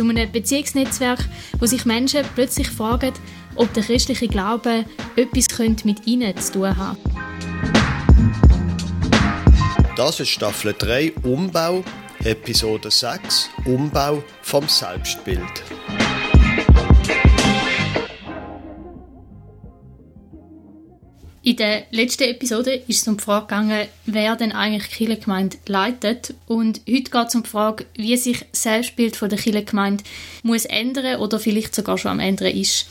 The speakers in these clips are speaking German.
Zu einem Beziehungsnetzwerk, wo sich Menschen plötzlich fragen, ob der christliche Glaube etwas mit ihnen zu tun hat. Das ist Staffel 3 Umbau, Episode 6 Umbau vom Selbstbild. In der letzten Episode ist es um die Frage gegangen, wer denn eigentlich die Kirchengemeinde leitet. Und heute geht es um die Frage, wie sich das Selbstbild von der Kirchengemeinde muss ändern oder vielleicht sogar schon am ändern ist.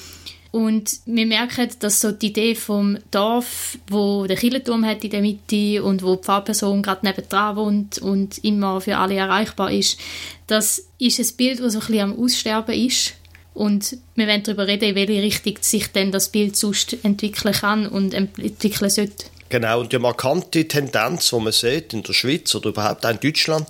Und wir merken, dass so die Idee vom Dorf, wo der Kirchenturm hat in der Mitte und wo die Pfarrperson gerade nebendran wohnt und immer für alle erreichbar ist, das ist ein Bild, das so ein bisschen am Aussterben ist. Und wir wollen darüber reden, in welche Richtung sich denn das Bild sonst entwickeln kann und entwickeln sollte. Genau, und die markante Tendenz, die man sieht in der Schweiz oder überhaupt auch in Deutschland,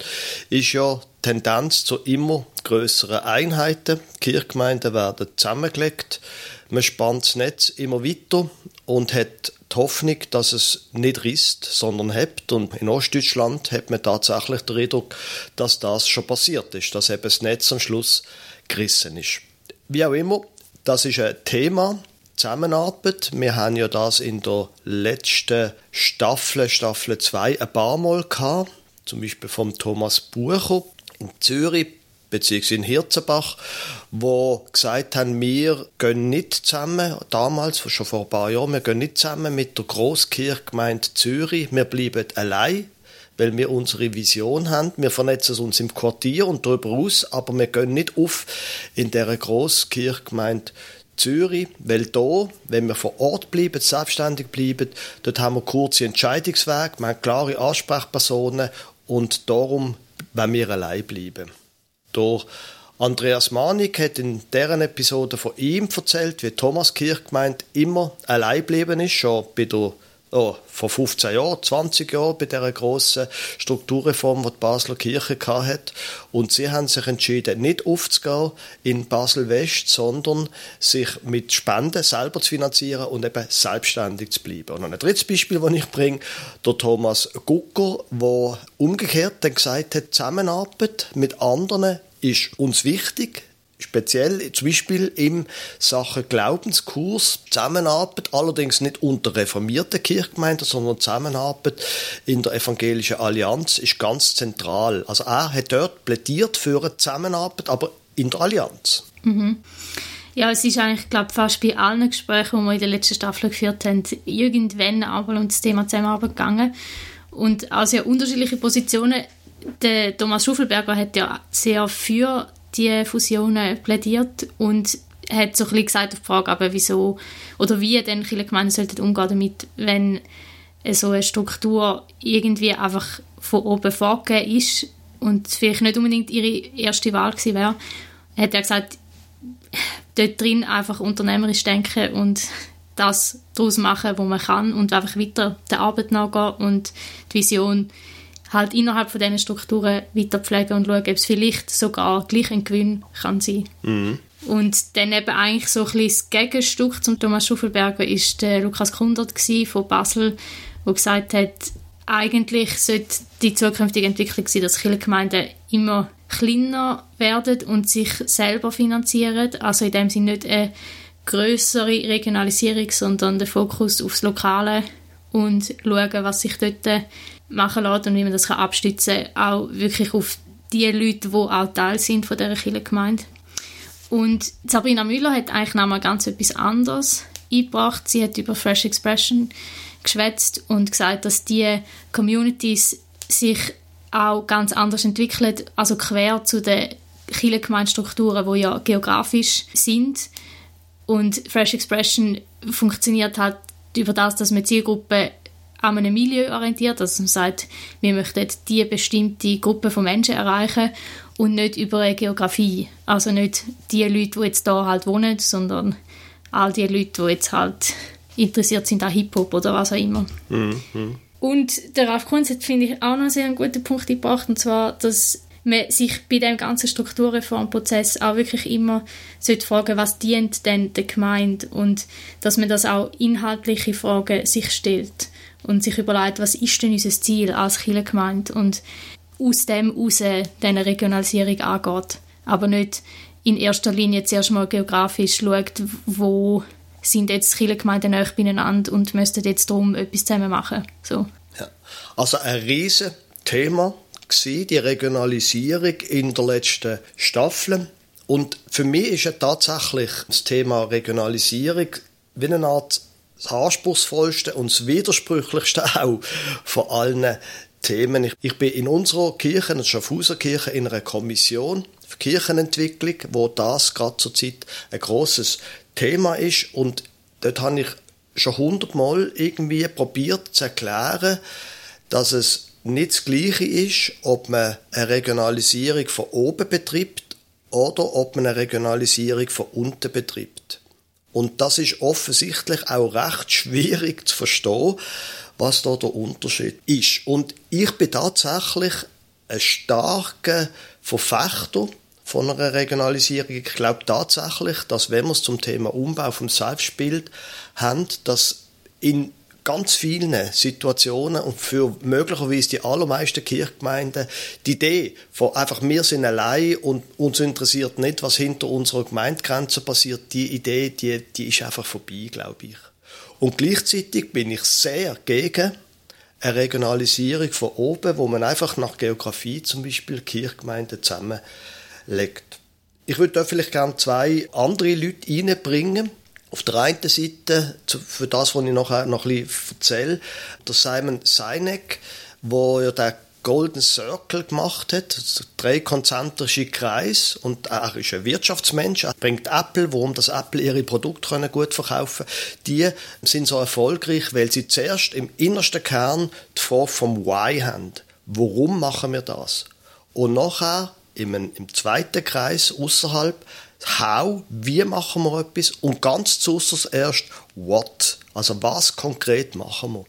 ist ja Tendenz zu immer größeren Einheiten. Kirchgemeinden werden zusammengelegt, man spannt das Netz immer weiter und hat die Hoffnung, dass es nicht risst, sondern hebt. Und in Ostdeutschland hat man tatsächlich den Eindruck, dass das schon passiert ist, dass eben das Netz am Schluss gerissen ist. Wie auch immer, das ist ein Thema, Zusammenarbeit. Wir haben ja das in der letzten Staffel, Staffel 2, ein paar Mal gehabt. Zum Beispiel vom Thomas Bucher in Zürich beziehungsweise in Hirzenbach, wo gesagt haben, wir gehen nicht zusammen, damals, schon vor ein paar Jahren, wir gehen nicht zusammen mit der Grosskirchgemeinde Zürich, wir bleiben allein weil wir unsere Vision haben. Wir vernetzen uns im Quartier und darüber aus, aber wir gehen nicht auf in dieser Grosskirchgemeinde Zürich, weil da, wenn wir vor Ort bleiben, selbstständig bleiben, dort haben wir kurze Entscheidungswege, wir haben klare Ansprechpersonen und darum wenn wir allein bleiben. Der Andreas Manik hat in deren Episode von ihm erzählt, wie Thomas Kirchgemeinde immer allein geblieben ist, schon bei der oh, vor 15 Jahren, 20 Jahren bei dieser grossen Strukturreform, die die Basler Kirche hat. Und sie haben sich entschieden, nicht aufzugehen in Basel-West, sondern sich mit Spenden selber zu finanzieren und eben selbstständig zu bleiben. Und ein drittes Beispiel, das ich bringe, der Thomas Gucker, der umgekehrt dann gesagt hat, Zusammenarbeit mit anderen ist uns wichtig, speziell zum Beispiel im Sachen Glaubenskurs Zusammenarbeit, allerdings nicht unter reformierten Kirchgemeinden, sondern Zusammenarbeit in der evangelischen Allianz ist ganz zentral. Also er hat dort plädiert für eine Zusammenarbeit, aber in der Allianz. Mhm. Ja, es ist eigentlich, glaube fast bei allen Gesprächen, die wir in der letzten Staffel geführt haben, irgendwann aber um das Thema Zusammenarbeit gegangen. Und auch sehr unterschiedliche Positionen. Der Thomas Schuffelberger hat ja sehr für die Fusionen plädiert und hat so ein gesagt auf die Frage, aber wieso oder wie denn viele Gemeinden sollten umgehen damit, wenn so eine Struktur irgendwie einfach von oben vorgegeben ist und vielleicht nicht unbedingt ihre erste Wahl gewesen wäre, hat er gesagt, dort drin einfach unternehmerisch denken und das daraus machen, was man kann und einfach weiter der Arbeit nachgehen und die Vision halt innerhalb von diesen Strukturen weiter pflegen und schauen, ob es vielleicht sogar gleich ein Gewinn kann sein. Mhm. Und dann eben eigentlich so ein bisschen das Gegenstück zum Thomas Schuffelberger ist der Lukas Kundert von Basel, der gesagt hat, eigentlich sollte die zukünftige Entwicklung sein, dass Kirchengemeinden immer kleiner werden und sich selber finanzieren. Also in dem Sinne nicht eine größere Regionalisierung, sondern der Fokus aufs Lokale und schauen, was sich dort machen lässt und wie man das kann abstützen kann, auch wirklich auf die Leute, die auch Teil sind von dieser Kirchengemeinde. Und Sabrina Müller hat eigentlich nochmal ganz etwas anderes eingebracht. Sie hat über Fresh Expression geschwätzt und gesagt, dass die Communities sich auch ganz anders entwickeln, also quer zu den Kirchengemeindestrukturen, die ja geografisch sind. Und Fresh Expression funktioniert halt über das, dass man Zielgruppen an einem Milieu orientiert, dass man sagt, wir möchten die bestimmte Gruppe von Menschen erreichen und nicht über eine Geografie. Also nicht die Leute, die jetzt da halt wohnen, sondern all die Leute, die jetzt halt interessiert sind an Hip-Hop oder was auch immer. Mhm. Und der Ralf Kunz hat, finde ich, auch noch sehr einen guten Punkt gebracht, und zwar, dass man sich bei dem ganzen Strukturreformprozess auch wirklich immer sollte fragen, was dient denn der Gemeinde und dass man das auch inhaltliche Fragen sich stellt und sich überlegt, was ist denn unser Ziel als Kirchengemeinde und aus dem heraus eine Regionalisierung angeht. Aber nicht in erster Linie zuerst mal geografisch schaut, wo sind jetzt Kirchengemeinden nahe beieinander und müssten jetzt darum etwas zusammen machen. So. Ja. Also ein riesen Thema war die Regionalisierung in der letzten Staffel. Und für mich ist tatsächlich das Thema Regionalisierung wie eine Art das anspruchsvollste und das widersprüchlichste auch von allen Themen. Ich, bin in unserer Kirche, der Schaffhauser Kirche, in einer Kommission für Kirchenentwicklung, wo das gerade zur Zeit ein großes Thema ist. Und dort habe ich schon hundertmal irgendwie probiert zu erklären, dass es nicht das Gleiche ist, ob man eine Regionalisierung von oben betreibt oder ob man eine Regionalisierung von unten betreibt. Und das ist offensichtlich auch recht schwierig zu verstehen, was da der Unterschied ist. Und ich bin tatsächlich ein starker Verfechter von einer Regionalisierung. Ich glaube tatsächlich, dass wenn wir es zum Thema Umbau vom Selbstbild haben, dass in ganz vielen Situationen und für möglicherweise die allermeisten Kirchgemeinden die Idee von einfach wir sind allein und uns interessiert nicht, was hinter unserer Gemeindegrenze passiert, die Idee, die, die ist einfach vorbei, glaube ich. Und gleichzeitig bin ich sehr gegen eine Regionalisierung von oben, wo man einfach nach Geografie zum Beispiel Kirchgemeinden zusammenlegt. Ich würde da vielleicht gerne zwei andere Leute reinbringen, auf der einen Seite, für das, was ich nachher noch ein bisschen erzähle, der Simon Sinek, wo ja der Golden Circle gemacht hat, drei konzentrische Kreis und er ist ein Wirtschaftsmensch, er bringt Apple, warum das Apple ihre Produkte können gut verkaufen die sind so erfolgreich, weil sie zuerst im innersten Kern die Frage vom Why haben. Warum machen wir das? Und nachher im, im zweiten Kreis außerhalb How, wie machen wir etwas? Und ganz zuerst erst What, also was konkret machen wir.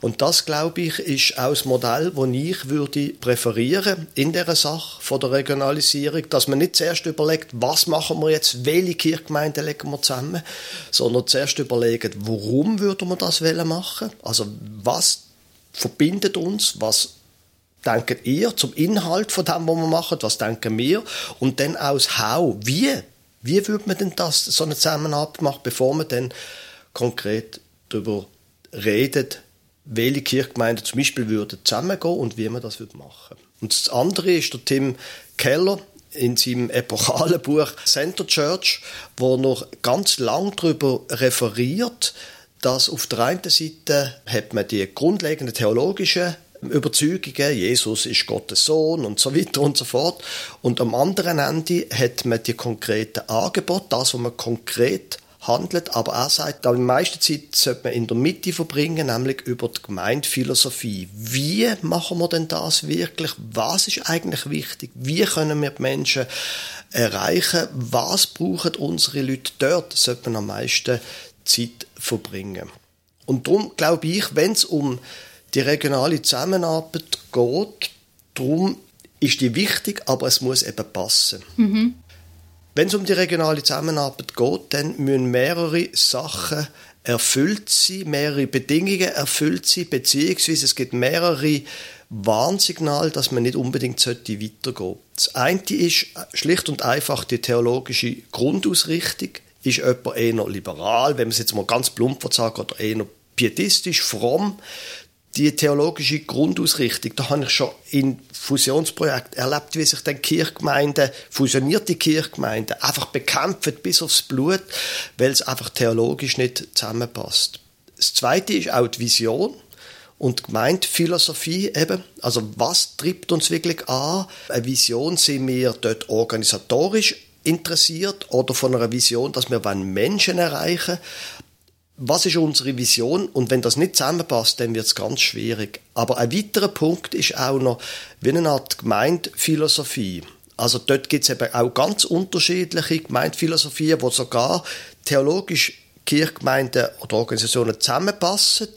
Und das, glaube ich, ist auch das Modell, das ich würde präferieren in dieser Sache von der Regionalisierung, dass man nicht zuerst überlegt, was machen wir jetzt, welche Kirchgemeinden legen wir zusammen, sondern zuerst überlegen, warum würden wir das machen? Also was verbindet uns, was denken ihr zum Inhalt von dem, was wir machen, was denken wir? Und dann aus How, wie wie würde man denn das, so eine Zusammenarbeit machen, bevor man dann konkret darüber redet, welche Kirchgemeinden zum Beispiel würden zusammengehen und wie man das würde machen? Und das andere ist der Tim Keller in seinem epochalen Buch Center Church, wo noch ganz lang darüber referiert, dass auf der einen Seite hat man die grundlegenden theologischen Überzeugungen, Jesus ist Gottes Sohn und so weiter und so fort. Und am anderen Ende hat man die konkreten Angebote, das, was man konkret handelt, aber er sagt, die meiste Zeit sollte man in der Mitte verbringen, nämlich über die Gemeindephilosophie. Wie machen wir denn das wirklich? Was ist eigentlich wichtig? Wie können wir die Menschen erreichen? Was brauchen unsere Leute dort? Sollte man am meisten Zeit verbringen. Und darum glaube ich, wenn es um die regionale Zusammenarbeit geht, darum ist die wichtig, aber es muss eben passen. Mhm. Wenn es um die regionale Zusammenarbeit geht, dann müssen mehrere Sachen erfüllt sein, mehrere Bedingungen erfüllt sein, beziehungsweise es gibt mehrere Warnsignale, dass man nicht unbedingt weitergehen sollte. Das eine ist schlicht und einfach die theologische Grundausrichtung. Ist jemand eher liberal, wenn man es jetzt mal ganz plump sagt, oder eher pietistisch, fromm, die theologische Grundausrichtung, da habe ich schon in Fusionsprojekten erlebt, wie sich dann Kirchgemeinden, fusionierte Kirchgemeinden, einfach bekämpfen bis aufs Blut, weil es einfach theologisch nicht zusammenpasst. Das Zweite ist auch die Vision und Gemeindephilosophie eben. Also was treibt uns wirklich an? Eine Vision sind wir dort organisatorisch interessiert oder von einer Vision, dass wir Menschen erreichen was ist unsere Vision und wenn das nicht zusammenpasst, dann wird es ganz schwierig. Aber ein weiterer Punkt ist auch noch wie eine Art Gemeindphilosophie. Also dort gibt es eben auch ganz unterschiedliche Gemeindphilosophien, wo sogar theologisch Kirchgemeinden oder Organisationen zusammenpassen,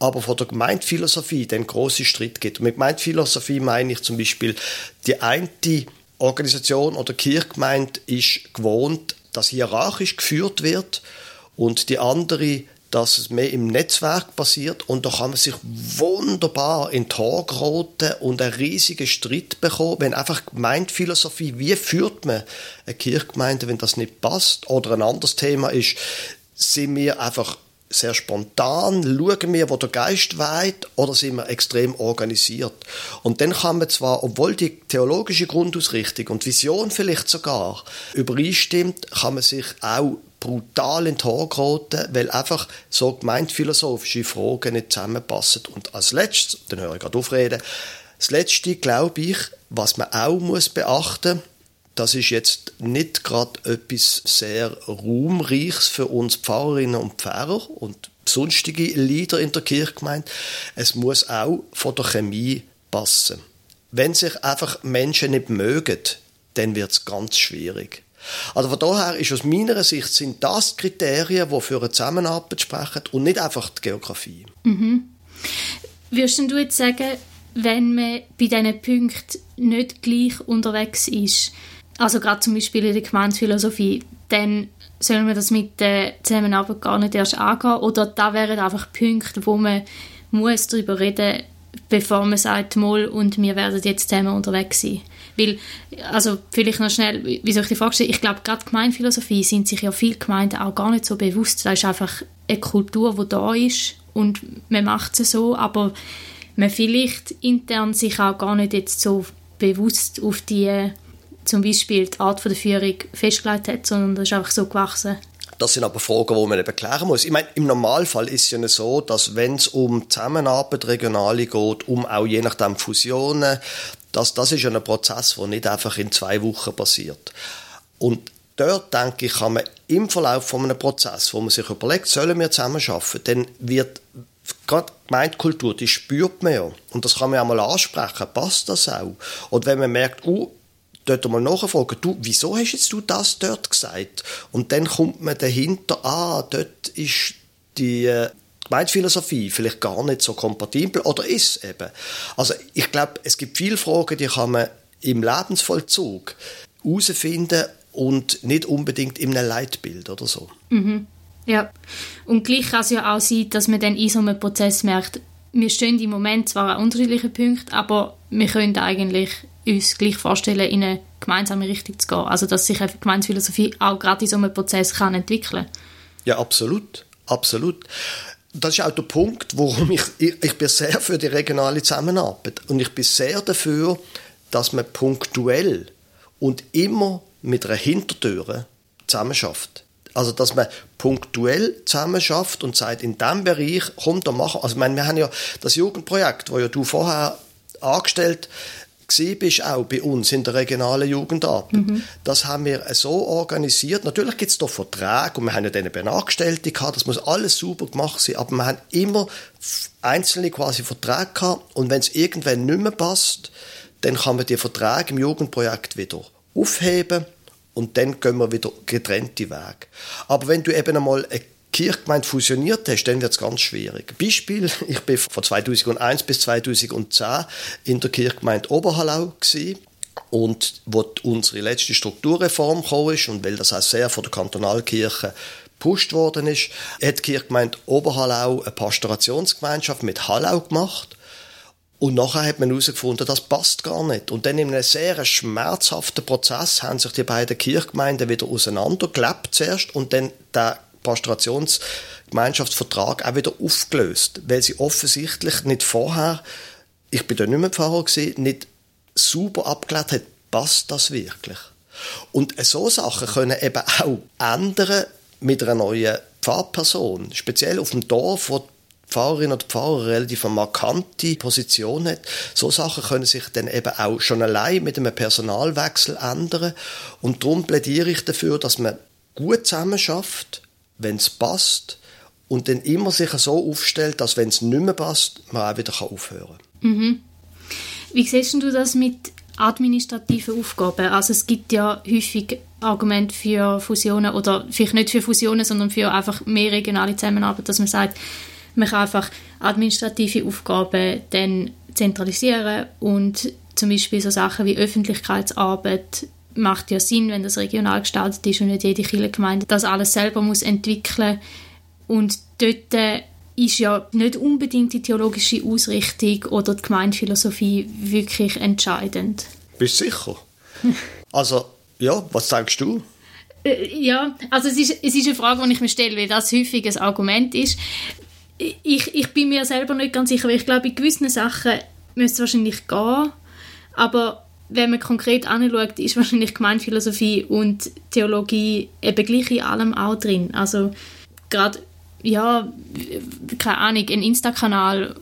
aber von der Gemeindphilosophie dann große Streit gibt. Und mit Gemeindphilosophie meine ich zum Beispiel, die eine Organisation oder Kirchgemeinde ist gewohnt, dass hierarchisch geführt wird und die andere dass es mehr im Netzwerk passiert und da kann man sich wunderbar in Tor geraten und einen riesigen Streit bekommen, wenn einfach Gemeindphilosophie, wie führt man eine Kirchgemeinde, wenn das nicht passt? Oder ein anderes Thema ist, sind wir einfach sehr spontan, schauen wir, wo der Geist weht, oder sind wir extrem organisiert. Und dann kann man zwar, obwohl die theologische Grundausrichtung und Vision vielleicht sogar übereinstimmt, kann man sich auch brutal in die geraten, weil einfach so gemeindphilosophische Fragen nicht zusammenpassen. Und als letztes, dann höre ich gerade aufreden, das letzte, glaube ich, was man auch muss beachten das ist jetzt nicht gerade etwas sehr ruhmreiches für uns Pfarrerinnen und Pfarrer und sonstige Lieder in der Kirchgemeinde. Es muss auch von der Chemie passen. Wenn sich einfach Menschen nicht mögen, dann wird es ganz schwierig. Also von daher ist aus meiner Sicht sind das Kriterien, die für eine Zusammenarbeit sprechen und nicht einfach die Geografie. Mhm. Würdest du jetzt sagen, wenn man bei diesen Punkten nicht gleich unterwegs ist, also gerade zum Beispiel in der Gemeindephilosophie, dann soll man das mit der Zusammenarbeit gar nicht erst angehen oder da wären einfach Punkte, wo man muss darüber reden bevor man sagt, mal und wir werden jetzt zusammen unterwegs sein. Weil, also vielleicht noch schnell, wie soll ich die Frage stellen? Ich glaube, gerade Gemeinphilosophie sind sich ja viele Gemeinden auch gar nicht so bewusst. Da ist einfach eine Kultur, die da ist und man macht sie so, aber man vielleicht intern sich auch gar nicht jetzt so bewusst auf die zum Beispiel die Art der Führung festgelegt hat, sondern das ist einfach so gewachsen. Das sind aber Fragen, die man eben klären muss. Ich meine, im Normalfall ist es ja so, dass wenn es um Zusammenarbeit regionale geht, um auch je nachdem Fusionen, dass das ist ein Prozess, der nicht einfach in zwei Wochen passiert. Und dort, denke ich, kann man im Verlauf von einem Prozess, wo man sich überlegt, sollen wir zusammen arbeiten, dann wird gerade Gemeindekultur, die spürt man ja. Und das kann man ja mal ansprechen, passt das auch? Und wenn man merkt, uh, dort mal nachfragen, du, wieso hast jetzt du das dort gesagt? Und dann kommt man dahinter, ah, dort ist die äh, Gemeindephilosophie vielleicht gar nicht so kompatibel oder ist eben. Also ich glaube, es gibt viele Fragen, die kann man im Lebensvollzug herausfinden und nicht unbedingt in einem Leitbild oder so. Mhm. Ja, und gleich kann es ja auch sein, dass man dann in so einem Prozess merkt, wir stehen im Moment zwar an unterschiedlichen Punkten, aber wir können eigentlich uns gleich vorstellen, in eine gemeinsame Richtung zu gehen. Also dass sich eine Gemeinsphilosophie auch gerade in so einem Prozess kann entwickeln Ja, absolut. Absolut. Das ist auch der Punkt, warum ich, ich, ich bin sehr für die regionale Zusammenarbeit und ich bin sehr dafür, dass man punktuell und immer mit einer Hintertür zusammenschafft. Also, dass man punktuell zusammenschafft und sagt, in diesem Bereich, kommt da machen. Also, ich meine, wir haben ja das Jugendprojekt, wo ja du vorher angestellt bist, auch bei uns in der regionalen Jugendarbeit. Mhm. Das haben wir so organisiert. Natürlich gibt es da Verträge und wir haben ja dann Benachgestellte gehabt, das muss alles super gemacht sein, aber wir haben immer einzelne quasi Verträge gehabt und wenn es irgendwann nicht mehr passt, dann kann man die Verträge im Jugendprojekt wieder aufheben und dann gehen wir wieder getrennte Wege. Aber wenn du eben einmal eine Kirchgemeinde fusioniert hast, dann wird es ganz schwierig. Beispiel, ich bin von 2001 bis 2010 in der Kirchgemeinde Oberhallau gewesen. Und wo unsere letzte Strukturreform gekommen ist, und weil das auch sehr von der Kantonalkirche gepusht worden ist, hat die Kirchgemeinde Oberhallau eine Pastorationsgemeinschaft mit Hallau gemacht. Und nachher hat man herausgefunden, das passt gar nicht. Und dann in einem sehr schmerzhaften Prozess haben sich die beiden Kirchgemeinden wieder auseinandergelebt zuerst und dann der Pastorationsgemeinschaftsvertrag auch wieder aufgelöst, weil sie offensichtlich nicht vorher, ich bin da nicht mehr Pfarrer gewesen, nicht super abgelehnt hat, passt das wirklich? Und so Sachen können eben auch ändern mit einer neuen Pfarrperson, speziell auf dem Dorf, wo Pfarrerin oder Pfarrer relativ eine markante Position hat. So Sachen können sich dann eben auch schon allein mit einem Personalwechsel ändern. Und darum plädiere ich dafür, dass man gut zusammen schafft, wenn es passt und dann immer sich so aufstellt, dass wenn es nicht mehr passt, man auch wieder aufhören kann. Mhm. Wie siehst du das mit administrativen Aufgaben? Also es gibt ja häufig Argumente für Fusionen oder vielleicht nicht für Fusionen, sondern für einfach mehr regionale Zusammenarbeit, dass man sagt, man kann einfach administrative Aufgaben dann zentralisieren und zum Beispiel so Sachen wie Öffentlichkeitsarbeit macht ja Sinn, wenn das regional gestaltet ist und nicht jede Kirchengemeinde das alles selber muss entwickeln und dort ist ja nicht unbedingt die theologische Ausrichtung oder die Gemeindephilosophie wirklich entscheidend. Bist du sicher? also, ja, was sagst du? Äh, ja, also es ist, es ist eine Frage, die ich mir stelle, weil das häufig ein Argument ist. Ich, ich bin mir selber nicht ganz sicher, weil ich glaube, in gewissen Sachen müsste es wahrscheinlich gehen, aber wenn man konkret anschaut, ist wahrscheinlich Gemeindephilosophie und Theologie eben gleich in allem auch drin. Also gerade ja, keine Ahnung, ein Insta-Kanal,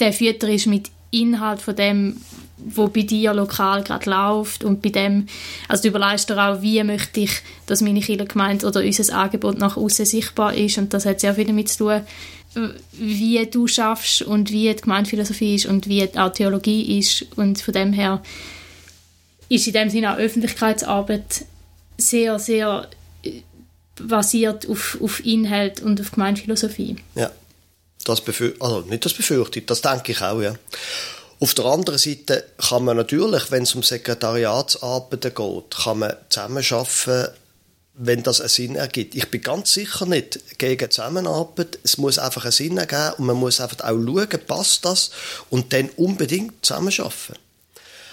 der fütter ist mit Inhalt von dem, wo bei dir lokal gerade läuft und bei dem, also du überlegst dir auch, wie möchte ich, dass meine Kirchengemeinde oder unser Angebot nach außen sichtbar ist und das hat sehr viel damit zu tun, wie du schaffst und wie die Gemeindephilosophie ist und wie auch Theologie ist und von dem her ist in dem Sinne auch Öffentlichkeitsarbeit sehr, sehr basiert auf, auf Inhalt und auf Gemeindephilosophie. Ja, das also nicht das befürchtet, das denke ich auch, ja. Auf der anderen Seite kann man natürlich, wenn es um Sekretariatsarbeiten geht, kann man zusammenarbeiten, wenn das einen Sinn ergibt. Ich bin ganz sicher nicht gegen Zusammenarbeit. Es muss einfach einen Sinn ergeben und man muss einfach auch schauen, passt das und dann unbedingt zusammenarbeiten.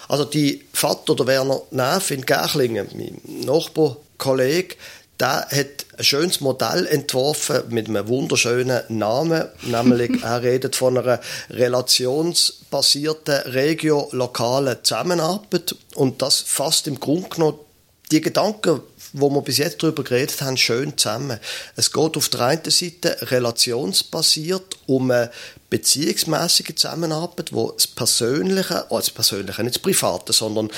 Also die Vater der Werner Neff in Gärchlingen, mein Nachbarkollege, der hat ein schönes Modell entworfen mit einem wunderschönen Namen, nämlich er redet von einer relationsbasierten regio-lokalen Zusammenarbeit und das fasst im Grunde genommen die Gedanken, wo wir bis jetzt darüber geredet haben, schön zusammen. Es geht auf der einen Seite relationsbasiert um eine beziehungsmäßige Zusammenarbeit, wo das Persönliche, oh das Persönliche, nicht das Private, sondern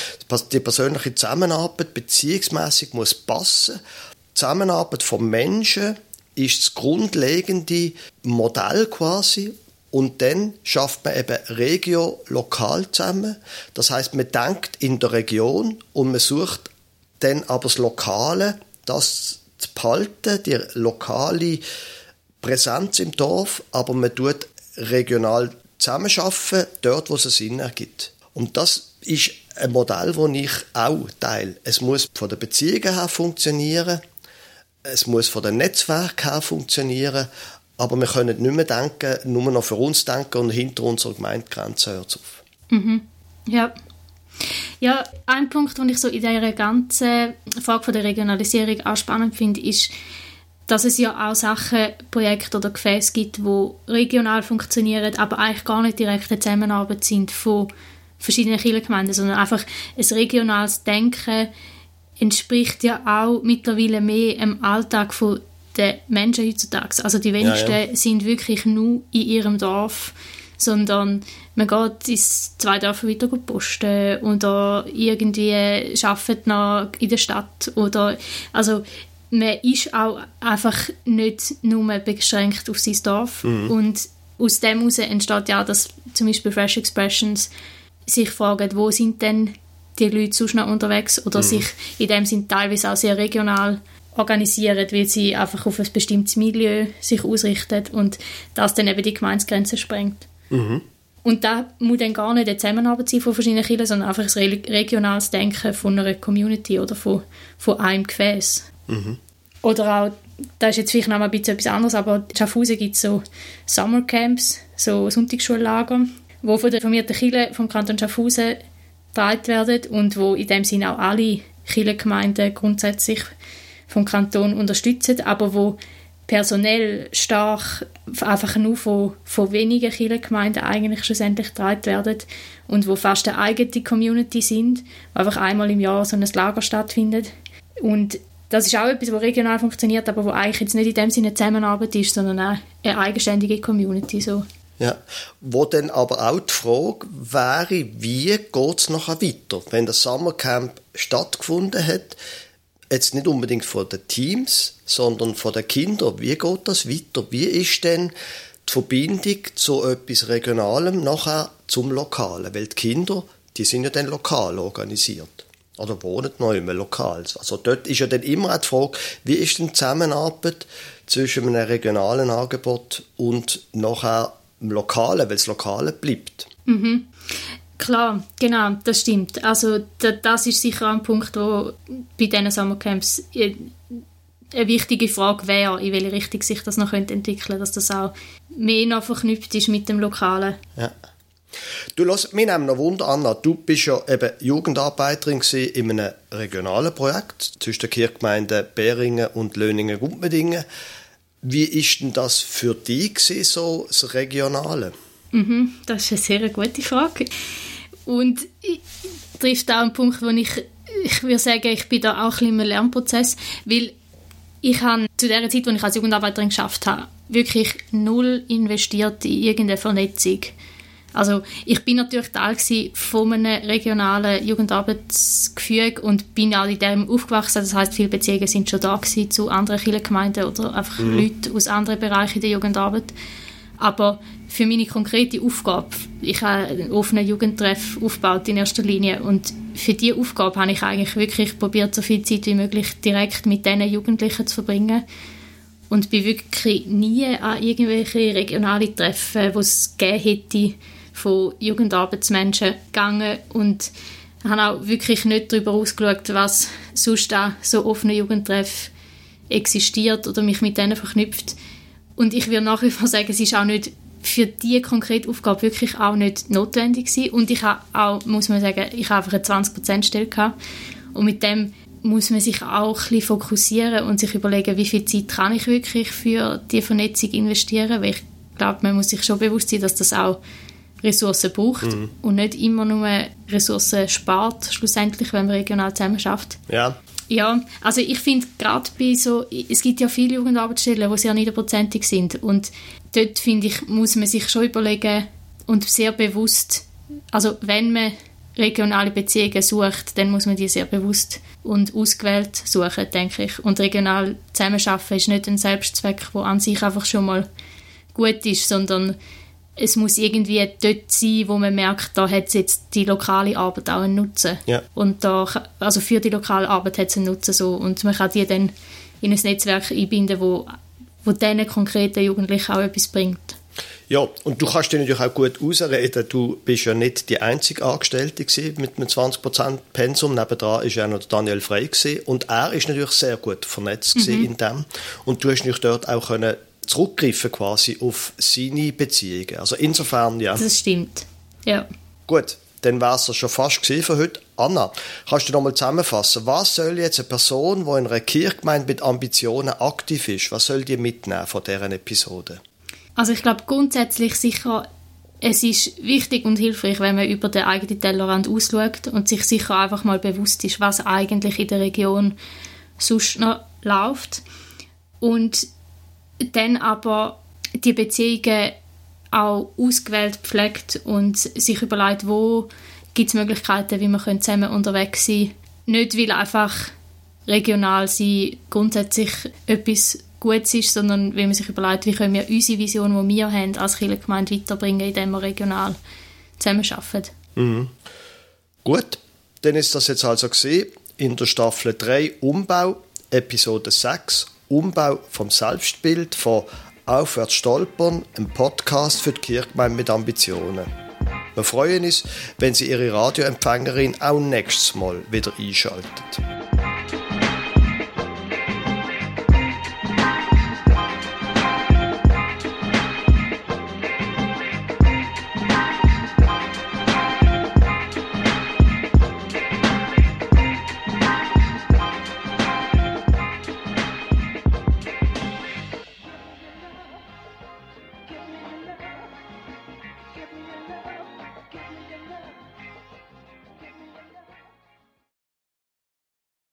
die persönliche Zusammenarbeit beziehungsmäßig muss passen Zusammenarbeit von Menschen ist das grundlegende Modell quasi und dann schafft man eben Regio lokal zusammen. Das heißt, man denkt in der Region und man sucht dann aber das Lokale, das zu behalten, die lokale Präsenz im Dorf, aber man tut regional zusammenarbeiten, dort, wo es Sinn ergibt. Und das ist ein Modell, das ich auch teile. Es muss von den Beziehungen her funktionieren, es muss von den Netzwerken her funktionieren, aber wir können nicht mehr denken, nur noch für uns denken und hinter unserer Gemeindegrenze hört es auf. Mhm. Ja. Ja, ein Punkt, den ich so in dieser ganzen Frage von der Regionalisierung auch spannend finde, ist, dass es ja auch Sachen, Projekte oder Gefäße gibt, die regional funktionieren, aber eigentlich gar nicht direkte Zusammenarbeit sind von verschiedenen Kirchengemeinden, sondern einfach ein regionales Denken entspricht ja auch mittlerweile mehr dem Alltag von den Menschen heutzutage. Also die wenigsten ja, ja. sind wirklich nur in ihrem Dorf, sondern man geht ins zwei Dörfer weiter posten oder irgendwie arbeitet noch in der Stadt oder also man ist auch einfach nicht nur beschränkt auf sein Dorf mhm. und aus dem heraus entsteht ja, dass zum Beispiel Fresh Expressions sich fragen, wo sind denn die Leute sonst noch unterwegs oder mhm. sich in dem Sinn teilweise auch sehr regional organisieren, weil sie einfach auf ein bestimmtes Milieu sich ausrichten und das dann eben die Gemeinsgrenzen sprengt. Mhm. Und da muss dann gar nicht eine Zusammenarbeit sein von verschiedenen Kirchen, sondern einfach ein regionales Denken von einer Community oder von, von einem Gefäß. Mhm. Oder auch, das ist jetzt vielleicht noch mal ein bisschen etwas anderes, aber in Schaffhausen gibt es so Summercamps, so Sonntagsschullager, wo von der reformierten Kirche vom Kanton Schaffhausen getragen werden und wo in dem Sinne auch alle Kirchengemeinden grundsätzlich vom Kanton unterstützen, aber wo personell stark einfach nur von, von wenigen Kirchengemeinden eigentlich schlussendlich getragen werden und wo fast eine eigene Community sind, wo einfach einmal im Jahr so ein Lager stattfindet. Und das ist auch etwas, was regional funktioniert, aber wo eigentlich jetzt nicht in dem Sinne Zusammenarbeit ist, sondern auch eine eigenständige Community. So. Ja, wo dann aber auch die Frage wäre, wie geht es nachher weiter? Wenn das Summercamp stattgefunden hat, jetzt nicht unbedingt von den Teams, sondern von den Kindern. Wie geht das weiter? Wie ist denn die Verbindung zu etwas Regionalem nachher zum Lokalen? Weil die Kinder, die sind ja dann lokal organisiert. Oder wohnen noch immer lokal. Also dort ist ja dann immer auch die Frage, wie ist denn die Zusammenarbeit zwischen einem regionalen Angebot und nachher dem Lokalen, weil das Lokale bleibt. Mhm. Klar, genau, das stimmt. Also das ist sicher ein Punkt, wo bei diesen Sommercamps eine wichtige Frage wäre, in welche Richtung sich das noch entwickeln könnte, dass das auch mehr noch verknüpft ist mit dem Lokalen. Ja. Du lass, mir nehmen noch Wunder, Anna. Du bist ja eben Jugendarbeiterin in einem regionalen Projekt zwischen der Kirchgemeinde Beringen und Löningen-Gumpendingen. Wie ist denn das für dich gewesen, so das Regionale? Mhm, das ist eine sehr gute Frage. Und trifft auch einen Punkt, wo ich, ich würde sagen, ich bin da auch ein bisschen im Lernprozess, weil ich habe zu der Zeit, als ich als Jugendarbeiterin geschafft habe, wirklich null investiert in irgendeine Vernetzung. Also ich bin natürlich Teil von einem regionalen Jugendarbeitsgefüge und bin auch in dem aufgewachsen. Das heißt, viele Beziehungen sind schon da zu anderen Kirchengemeinden oder einfach mhm. Leute aus anderen Bereichen der Jugendarbeit. Aber für meine konkrete Aufgabe, ich habe einen offenen Jugendtreff aufgebaut in erster Linie und für diese Aufgabe habe ich eigentlich wirklich probiert, so viel Zeit wie möglich direkt mit diesen Jugendlichen zu verbringen und bin wirklich nie an irgendwelche regionale Treffen, die es gegeben hätte, von Jugendarbeitsmenschen gegangen und habe auch wirklich nicht darüber ausgeschaut, was sonst da so offene Jugendtreff existiert oder mich mit denen verknüpft. Und ich würde nach wie vor sagen, es ist auch nicht für diese konkrete Aufgabe wirklich auch nicht notwendig gewesen. Und ich habe auch, muss man sagen, ich habe einfach eine 20% Stelle gehabt. Und mit dem muss man sich auch ein bisschen fokussieren und sich überlegen, wie viel Zeit kann ich wirklich für die Vernetzung investieren, weil ich glaube, man muss sich schon bewusst sein, dass das auch Ressourcen braucht mhm. und nicht immer nur Ressourcen spart, schlussendlich, wenn man regional zusammen schafft. Ja. Ja, also ich finde gerade bei so, es gibt ja viele Jugendarbeitsstellen, die sehr niederprozentig sind und dort finde ich, muss man sich schon überlegen und sehr bewusst, also wenn man regionale Beziehungen sucht, dann muss man die sehr bewusst und ausgewählt suchen, denke ich. Und regional zusammenarbeiten ist nicht ein Selbstzweck, der an sich einfach schon mal gut ist, sondern es muss irgendwie dort sein, wo man merkt, da hat jetzt die lokale Arbeit auch einen Nutzen. Ja. Und da, also für die lokale Arbeit hat es einen Nutzen so. Und man kann die dann in ein Netzwerk einbinden, wo, wo diesen konkreten Jugendlichen auch etwas bringt. Ja, und du kannst dir natürlich auch gut ausreden. Du bist ja nicht die einzige Angestellte mit einem 20% Pensum. Nebendran war ja noch Daniel Frey gewesen. und er ist natürlich sehr gut vernetzt mhm. in dem. Und du hast natürlich dort auch können zurückgreifen quasi auf seine Beziehungen. Also insofern, ja. Das stimmt, ja. Gut, dann war es schon fast für heute. Anna, kannst du noch mal zusammenfassen, was soll jetzt eine Person, die in einer Kirchgemeinde mit Ambitionen aktiv ist, was soll die mitnehmen von deren Episode? Also ich glaube grundsätzlich sicher, es ist wichtig und hilfreich, wenn man über den eigenen Tellerrand ausschaut und sich sicher einfach mal bewusst ist, was eigentlich in der Region sonst noch läuft. Und dann aber die Beziehungen auch ausgewählt pflegt und sich überlegt, wo gibt es Möglichkeiten, wie wir zusammen unterwegs sein können. Nicht, weil einfach regional sein grundsätzlich etwas Gutes ist, sondern weil man sich überlegt, wie können wir unsere Vision, die wir haben, als Kirchengemeinde weiterbringen, indem wir regional zusammenarbeiten. Mhm. Gut, dann ist das jetzt also gesehen in der Staffel 3 Umbau, Episode 6 Umbau vom Selbstbild von Aufwärts stolpern, ein Podcast für die Kirchgemeinde mit Ambitionen. Wir freuen uns, wenn Sie Ihre Radioempfängerin auch nächstes Mal wieder einschaltet.